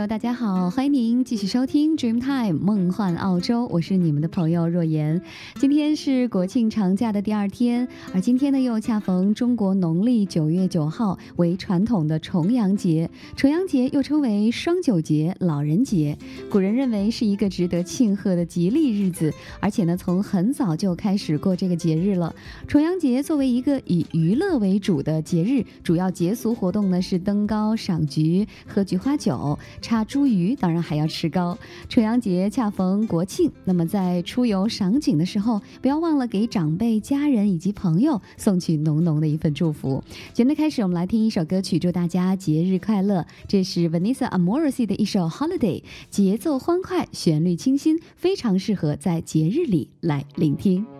友，大家好，欢迎您继续收听 Dream Time 梦幻澳洲，我是你们的朋友若言。今天是国庆长假的第二天，而今天呢又恰逢中国农历九月九号，为传统的重阳节。重阳节又称为双九节、老人节，古人认为是一个值得庆贺的吉利日子，而且呢从很早就开始过这个节日了。重阳节作为一个以娱乐为主的节日，主要节俗活动呢是登高、赏菊、喝菊花酒。插茱萸，当然还要吃糕。重阳节恰逢国庆，那么在出游赏景的时候，不要忘了给长辈、家人以及朋友送去浓浓的一份祝福。节目开始，我们来听一首歌曲，祝大家节日快乐。这是 Vanessa Amorosi 的一首 Holiday，节奏欢快，旋律清新，非常适合在节日里来聆听。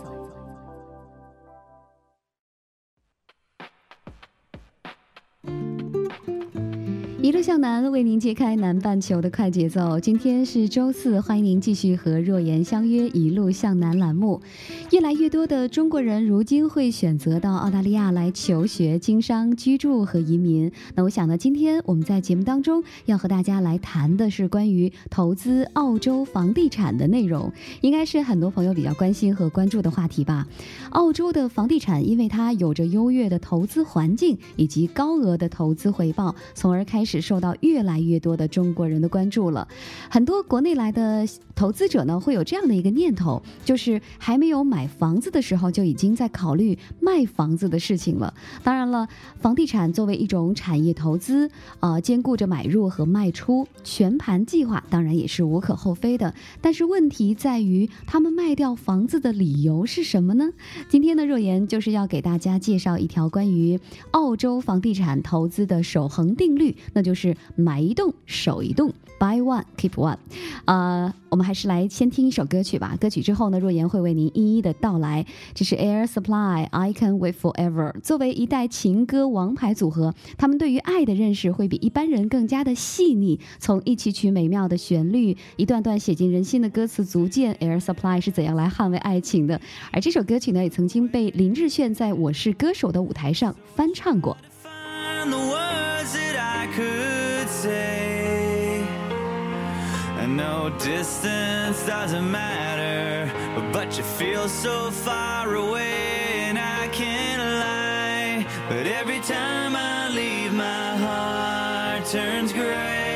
一路向南，为您揭开南半球的快节奏。今天是周四，欢迎您继续和若言相约《一路向南》栏目。越来越多的中国人如今会选择到澳大利亚来求学、经商、居住和移民。那我想呢，今天我们在节目当中要和大家来谈的是关于投资澳洲房地产的内容，应该是很多朋友比较关心和关注的话题吧。澳洲的房地产，因为它有着优越的投资环境以及高额的投资回报，从而开始。受到越来越多的中国人的关注了，很多国内来的投资者呢会有这样的一个念头，就是还没有买房子的时候就已经在考虑卖房子的事情了。当然了，房地产作为一种产业投资，呃，兼顾着买入和卖出，全盘计划当然也是无可厚非的。但是问题在于，他们卖掉房子的理由是什么呢？今天的若言就是要给大家介绍一条关于澳洲房地产投资的守恒定律。那就就是买一栋守一栋，buy one keep one。呃，我们还是来先听一首歌曲吧。歌曲之后呢，若言会为您一一的道来。这是 Air Supply，I Can Wait Forever。作为一代情歌王牌组合，他们对于爱的认识会比一般人更加的细腻。从一曲曲美妙的旋律，一段段写进人心的歌词，足见 Air Supply 是怎样来捍卫爱情的。而这首歌曲呢，也曾经被林志炫在我是歌手的舞台上翻唱过。Could say. And no distance doesn't matter, but you feel so far away, and I can't lie. But every time I leave, my heart turns gray,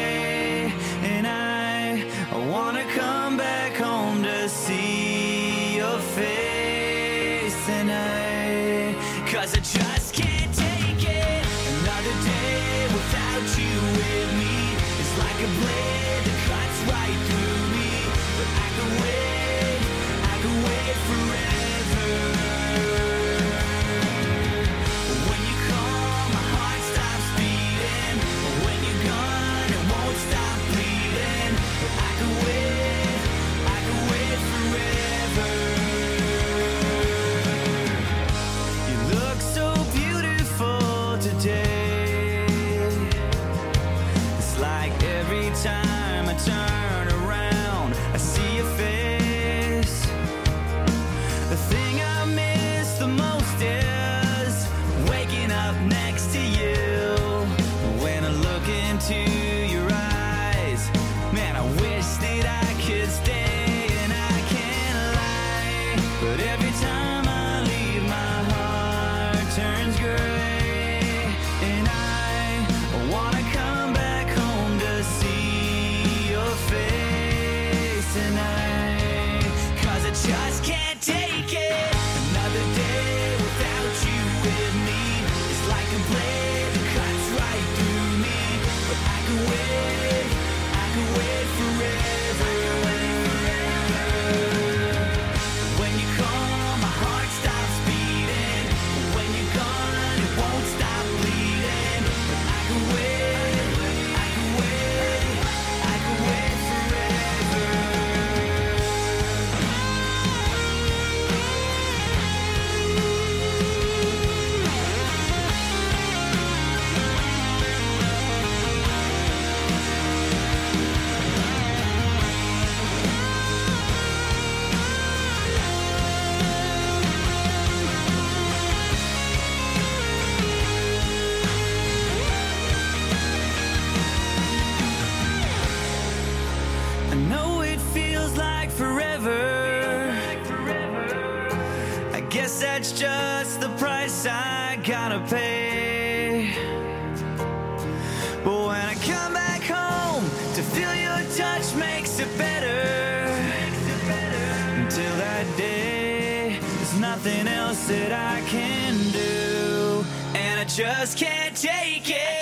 that I can do. And I just can't take it.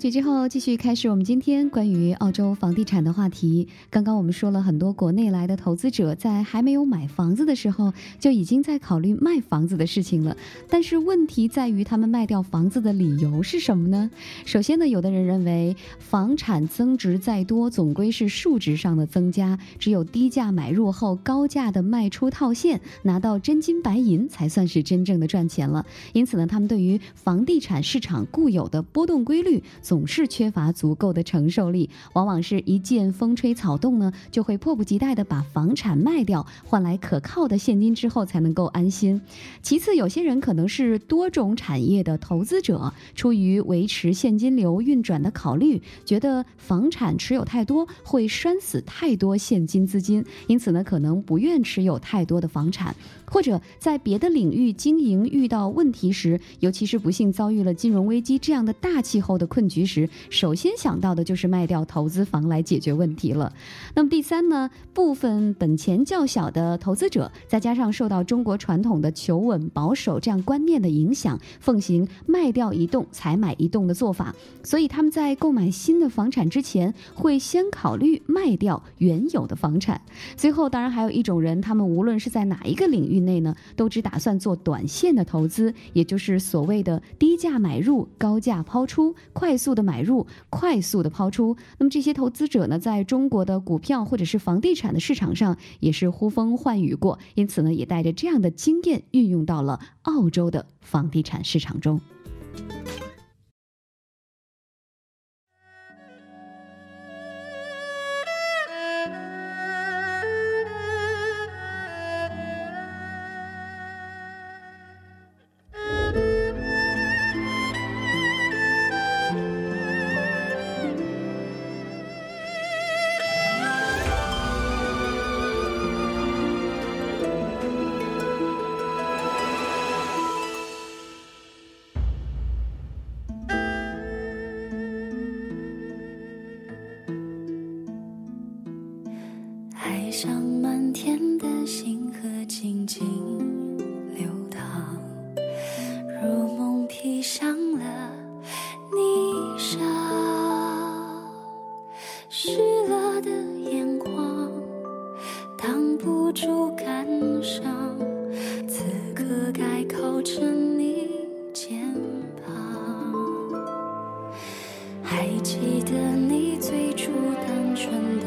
曲之后，继续开始我们今天关于澳洲房地产的话题。刚刚我们说了很多国内来的投资者在还没有买房子的时候，就已经在考虑卖房子的事情了。但是问题在于，他们卖掉房子的理由是什么呢？首先呢，有的人认为房产增值再多，总归是数值上的增加，只有低价买入后，高价的卖出套现，拿到真金白银，才算是真正的赚钱了。因此呢，他们对于房地产市场固有的波动规律。总是缺乏足够的承受力，往往是一见风吹草动呢，就会迫不及待的把房产卖掉，换来可靠的现金之后才能够安心。其次，有些人可能是多种产业的投资者，出于维持现金流运转的考虑，觉得房产持有太多会拴死太多现金资金，因此呢，可能不愿持有太多的房产。或者在别的领域经营遇到问题时，尤其是不幸遭遇了金融危机这样的大气候的困局时，首先想到的就是卖掉投资房来解决问题了。那么第三呢，部分本钱较小的投资者，再加上受到中国传统的求稳保守这样观念的影响，奉行卖掉一栋才买一栋的做法，所以他们在购买新的房产之前，会先考虑卖掉原有的房产。最后，当然还有一种人，他们无论是在哪一个领域。内呢，都只打算做短线的投资，也就是所谓的低价买入、高价抛出，快速的买入、快速的抛出。那么这些投资者呢，在中国的股票或者是房地产的市场上也是呼风唤雨过，因此呢，也带着这样的经验运用到了澳洲的房地产市场中。不住感伤，此刻该靠着你肩膀。还记得你最初单纯的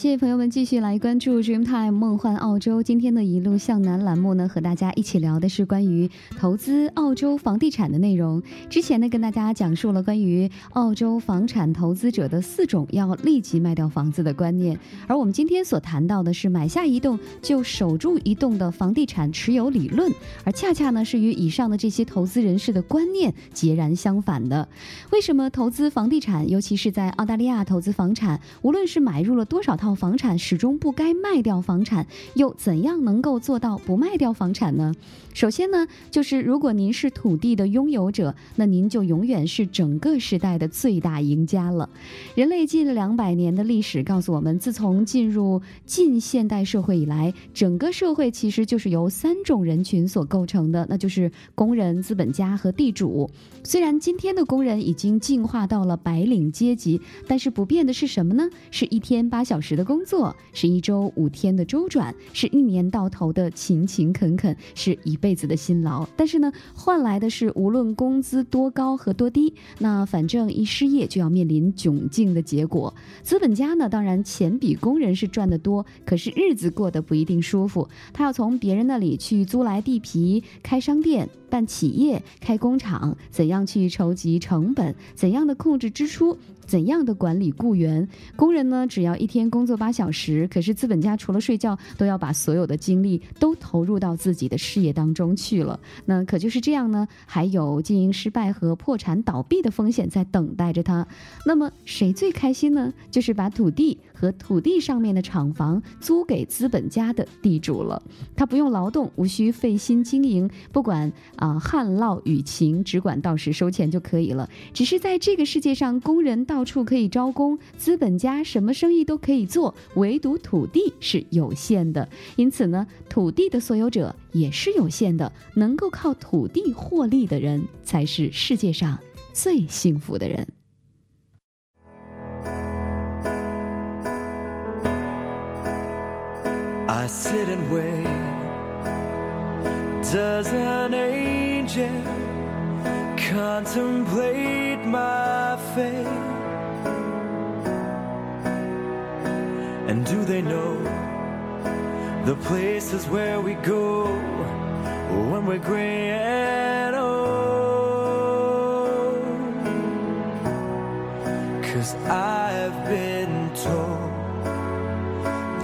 谢谢朋友们继续来关注 Dreamtime 梦幻澳洲。今天的一路向南栏目呢，和大家一起聊的是关于投资澳洲房地产的内容。之前呢，跟大家讲述了关于澳洲房产投资者的四种要立即卖掉房子的观念，而我们今天所谈到的是买下一栋就守住一栋的房地产持有理论，而恰恰呢是与以上的这些投资人士的观念截然相反的。为什么投资房地产，尤其是在澳大利亚投资房产，无论是买入了多少套房产，始终不该卖掉房产，又怎样能够做到不卖掉房产呢？首先呢，就是如果您是土地的拥有者，那您就永远是整个时代的最大赢家了。人类近两百年的历史告诉我们，自从进入近现代社会以来，整个社会其实就是由三种人群所构成的，那就是工人、资本家和地主。虽然今天的工人已经进化到了白领阶级，但是不变的是什么呢？是一天八小时工作，是一周五天的周转，是一年到头的勤勤恳恳，是一辈子的辛劳。但是呢，换来的是无论工资多高和多低，那反正一失业就要面临窘境的结果。资本家呢，当然钱比工人是赚得多，可是日子过得不一定舒服。他要从别人那里去租来地皮，开商店。办企业、开工厂，怎样去筹集成本？怎样的控制支出？怎样的管理雇员？工人呢？只要一天工作八小时，可是资本家除了睡觉，都要把所有的精力都投入到自己的事业当中去了。那可就是这样呢？还有经营失败和破产倒闭的风险在等待着他。那么谁最开心呢？就是把土地和土地上面的厂房租给资本家的地主了。他不用劳动，无需费心经营，不管啊旱涝雨晴，只管到时收钱就可以了。只是在这个世界上，工人到处可以招工，资本家什么生意都可以做，唯独土地是有限的。因此呢，土地的所有者也是有限的。能够靠土地获利的人，才是世界上最幸福的人。I sit and wait. Does an angel contemplate my fate? And do they know the places where we go when we're gray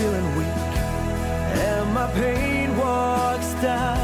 feeling weak. And my pain walks down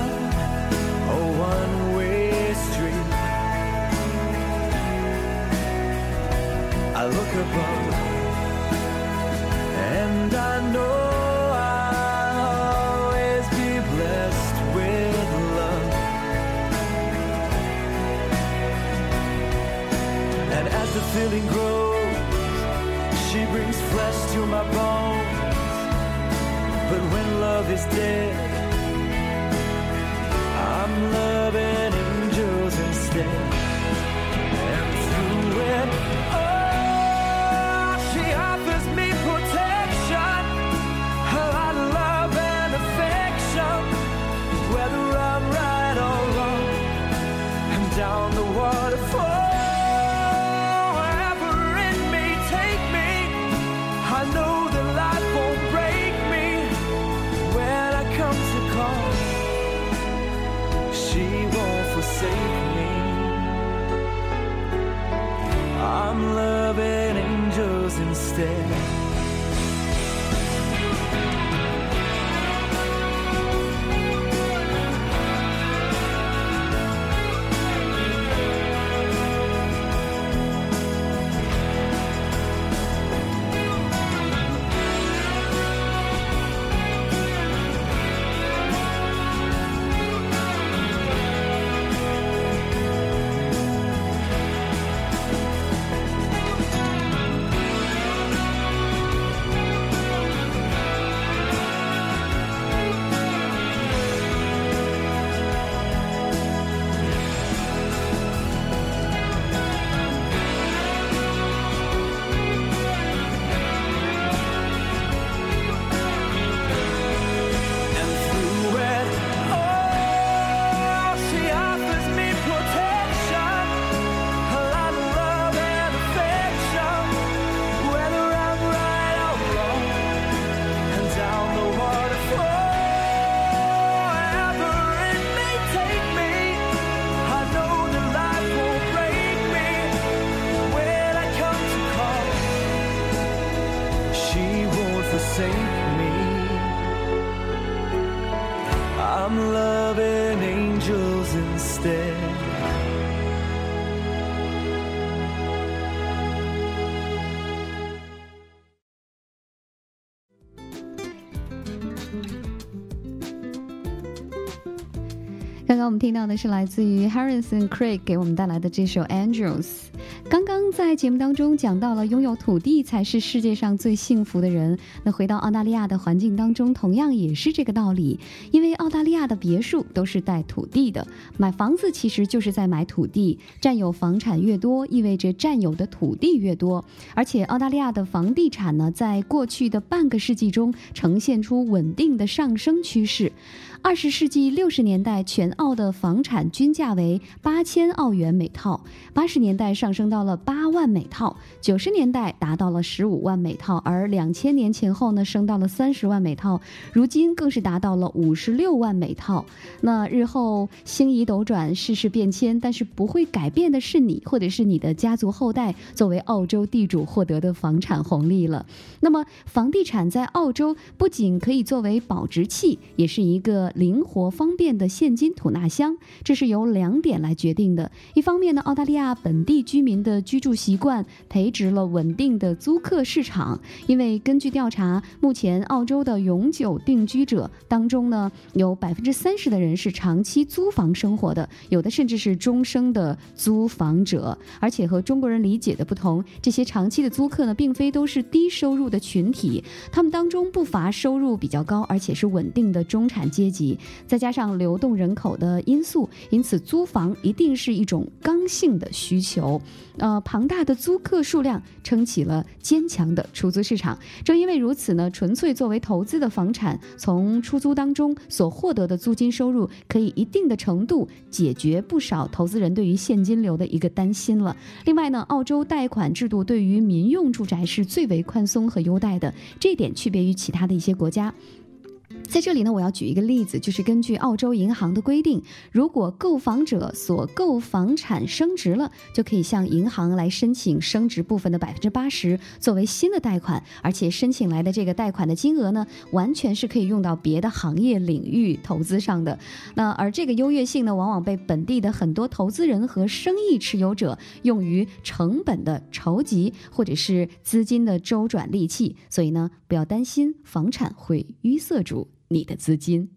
我们听到的是来自于 Harrison Craig 给我们带来的这首《Angels》。刚刚在节目当中讲到了，拥有土地才是世界上最幸福的人。那回到澳大利亚的环境当中，同样也是这个道理。因为澳大利亚的别墅都是带土地的，买房子其实就是在买土地。占有房产越多，意味着占有的土地越多。而且澳大利亚的房地产呢，在过去的半个世纪中呈现出稳定的上升趋势。二十世纪六十年代，全澳的房产均价为八千澳元每套，八十年代上升到了八万每套，九十年代达到了十五万每套，而两千年前后呢，升到了三十万每套，如今更是达到了五十六万每套。那日后星移斗转，世事变迁，但是不会改变的是你或者是你的家族后代作为澳洲地主获得的房产红利了。那么，房地产在澳洲不仅可以作为保值器，也是一个灵活方便的现金吐纳箱。这是由两点来决定的。一方面呢，澳大利亚本地居民的居住习惯培植了稳定的租客市场。因为根据调查，目前澳洲的永久定居者当中呢，有百分之三十的人是长期租房生活的，有的甚至是终生的租房者。而且和中国人理解的不同，这些长期的租客呢，并非都是低收入的群体，他们当中不乏收入比较高，而且是稳定的中产阶级。再加上流动人口的因素，因此租房一定是一种刚性的需求。呃，庞大的租客数量撑起了坚强的出租市场。正因为如此呢，纯粹作为投资的房产，从出租当中所获得的租金收入，可以一定的程度解决不少投资人对于现金流的一个担心了。另外呢，澳洲贷款制度对于民用住宅是最为宽松和优待的，这一点区别于其他的一些国家。在这里呢，我要举一个例子，就是根据澳洲银行的规定，如果购房者所购房产升值了，就可以向银行来申请升值部分的百分之八十作为新的贷款，而且申请来的这个贷款的金额呢，完全是可以用到别的行业领域投资上的。那而这个优越性呢，往往被本地的很多投资人和生意持有者用于成本的筹集或者是资金的周转利器，所以呢，不要担心房产会淤塞住你的资金。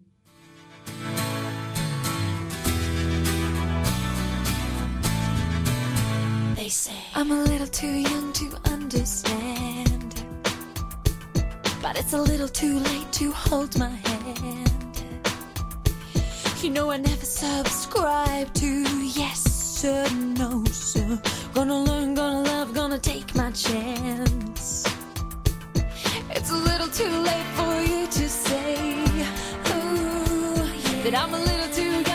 They say I'm a little too young to understand but it's a little too late to hold my hand. You know I never subscribe to yes sir, no sir. Gonna learn, gonna love, gonna take my chance. It's a little too late for you to say ooh, yeah, that I'm a little too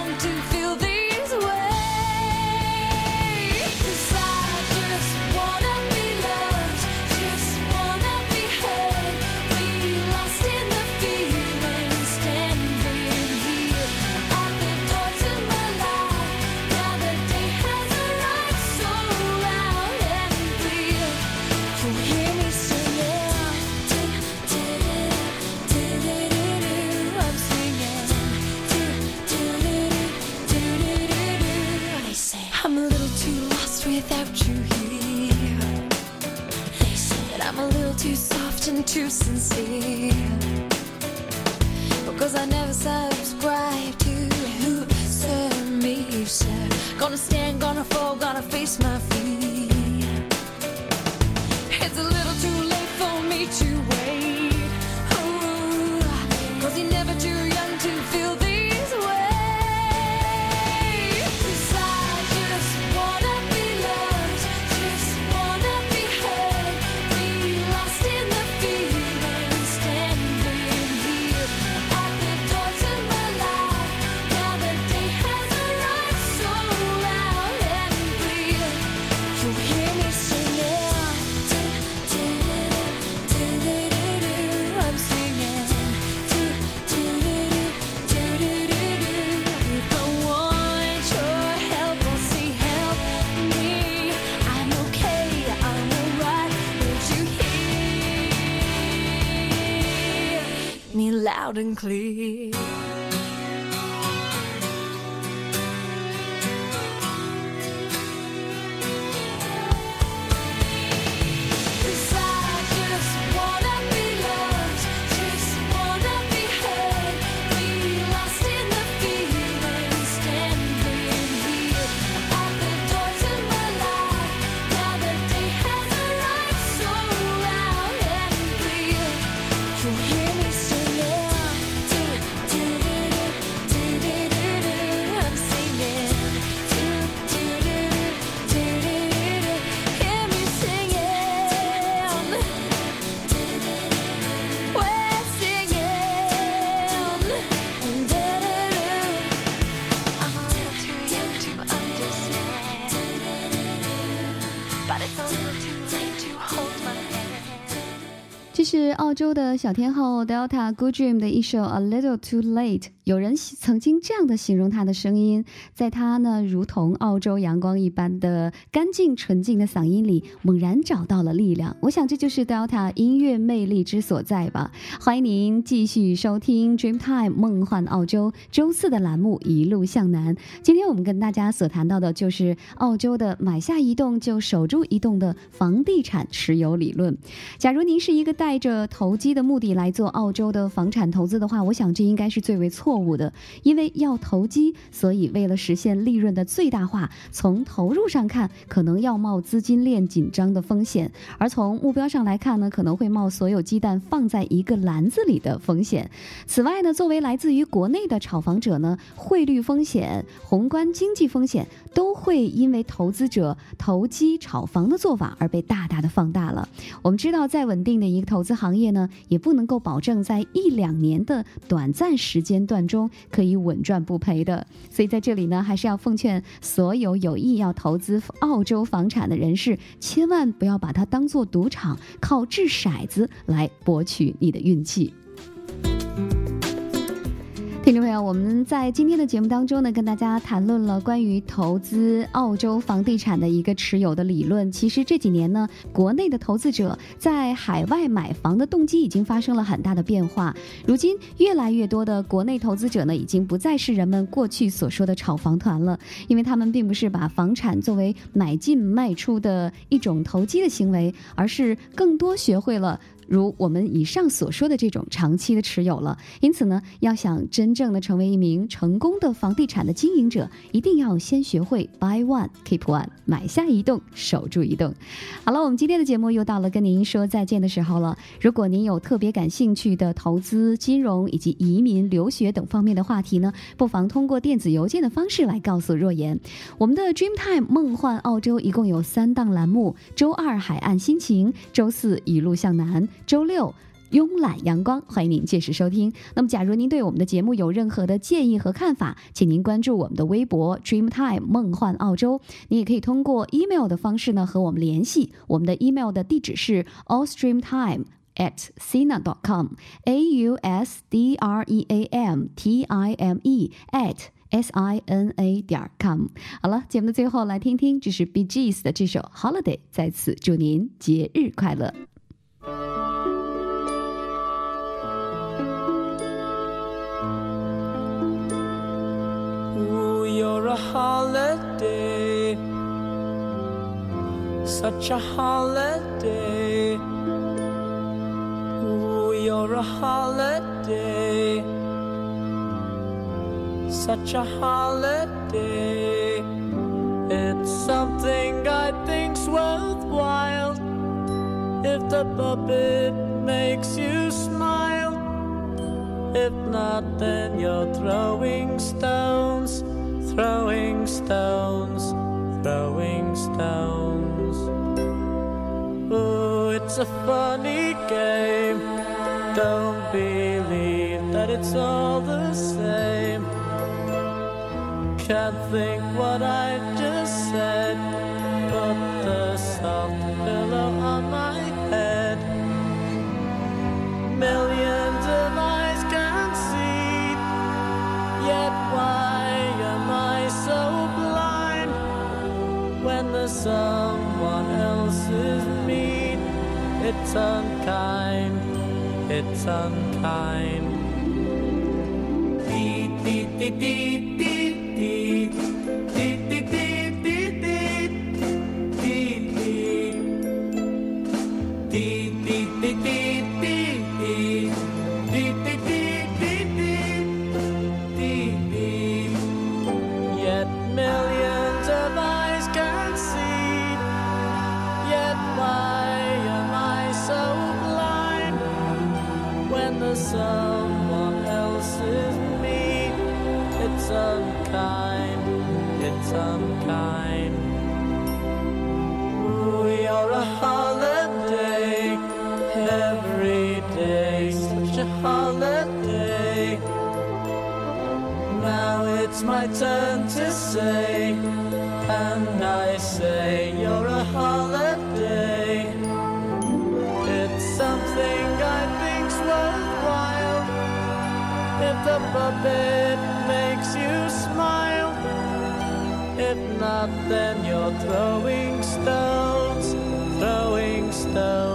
too sincere. Because I never subscribe to who serve me, sir. Gonna stand, gonna fall, gonna face my fear. Loud and clear? 的小天后 Delta Good Dream 的一首《A Little Too Late》。有人曾经这样的形容她的声音，在她呢如同澳洲阳光一般的干净纯净的嗓音里，猛然找到了力量。我想这就是 Delta 音乐魅力之所在吧。欢迎您继续收听 Dreamtime 梦幻澳洲周四的栏目《一路向南》。今天我们跟大家所谈到的就是澳洲的买下一栋就守住一栋的房地产持有理论。假如您是一个带着投机机的目的来做澳洲的房产投资的话，我想这应该是最为错误的。因为要投机，所以为了实现利润的最大化，从投入上看，可能要冒资金链紧张的风险；而从目标上来看呢，可能会冒所有鸡蛋放在一个篮子里的风险。此外呢，作为来自于国内的炒房者呢，汇率风险、宏观经济风险都会因为投资者投机炒房的做法而被大大的放大了。我们知道，再稳定的一个投资行业呢，也不能够保证在一两年的短暂时间段中可以稳赚不赔的。所以在这里呢，还是要奉劝所有有意要投资澳洲房产的人士，千万不要把它当做赌场，靠掷骰子来博取你的运气。听众朋友，我们在今天的节目当中呢，跟大家谈论了关于投资澳洲房地产的一个持有的理论。其实这几年呢，国内的投资者在海外买房的动机已经发生了很大的变化。如今，越来越多的国内投资者呢，已经不再是人们过去所说的炒房团了，因为他们并不是把房产作为买进卖出的一种投机的行为，而是更多学会了。如我们以上所说的这种长期的持有了。因此呢，要想真正的成为一名成功的房地产的经营者，一定要先学会 buy one keep one，买下一栋，守住一栋。好了，我们今天的节目又到了跟您说再见的时候了。如果您有特别感兴趣的投资、金融以及移民、留学等方面的话题呢，不妨通过电子邮件的方式来告诉若言。我们的 Dreamtime 梦幻澳洲一共有三档栏目：周二海岸心情，周四一路向南，周六。慵懒阳光，欢迎您届时收听。那么，假如您对我们的节目有任何的建议和看法，请您关注我们的微博 Dreamtime 梦幻澳洲。你也可以通过 email 的方式呢和我们联系。我们的 email 的地址是 allstreamtime at sina dot com，a u s d r e a m t i m e at s i n a 点 com。好了，节目的最后来听听，这是 BGS 的这首 Holiday，在此祝您节日快乐。Ooh, you're a holiday, such a holiday. Ooh, you're a holiday, such a holiday. It's something I think's worthwhile if the puppet makes you smile. If not, then you're throwing stones, throwing stones, throwing stones. Ooh, it's a funny game. Don't believe that it's all the same. Can't think what I just It's unkind, it's unkind. Dee, dee, dee, dee, someone else's me? It's unkind, it's unkind. Ooh, you're a holiday every day, such a holiday. Now it's my turn to say, puppet makes you smile. If not, then you're throwing stones, throwing stones,